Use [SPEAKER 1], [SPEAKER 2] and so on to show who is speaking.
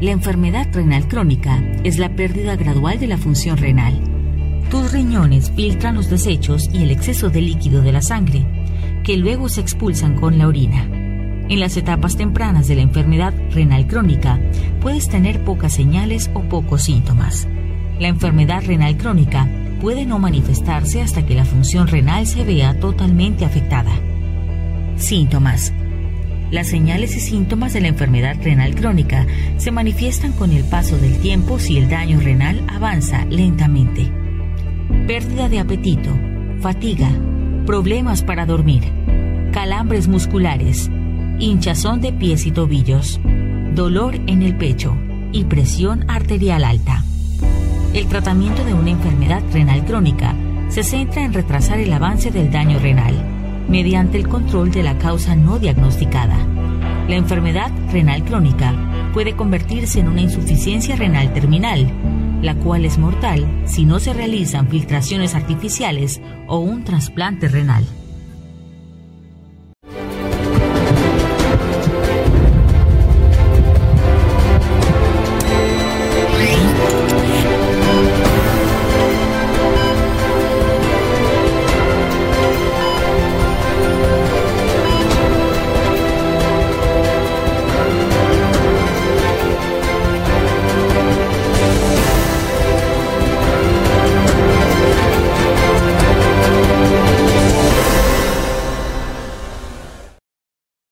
[SPEAKER 1] La enfermedad renal crónica es la pérdida gradual de la función renal tus riñones filtran los desechos y el exceso de líquido de la sangre, que luego se expulsan con la orina. En las etapas tempranas de la enfermedad renal crónica puedes tener pocas señales o pocos síntomas. La enfermedad renal crónica puede no manifestarse hasta que la función renal se vea totalmente afectada. Síntomas. Las señales y síntomas de la enfermedad renal crónica se manifiestan con el paso del tiempo si el daño renal avanza lentamente pérdida de apetito, fatiga, problemas para dormir, calambres musculares, hinchazón de pies y tobillos, dolor en el pecho y presión arterial alta. El tratamiento de una enfermedad renal crónica se centra en retrasar el avance del daño renal mediante el control de la causa no diagnosticada. La enfermedad renal crónica puede convertirse en una insuficiencia renal terminal la cual es mortal si no se realizan filtraciones artificiales o un trasplante renal.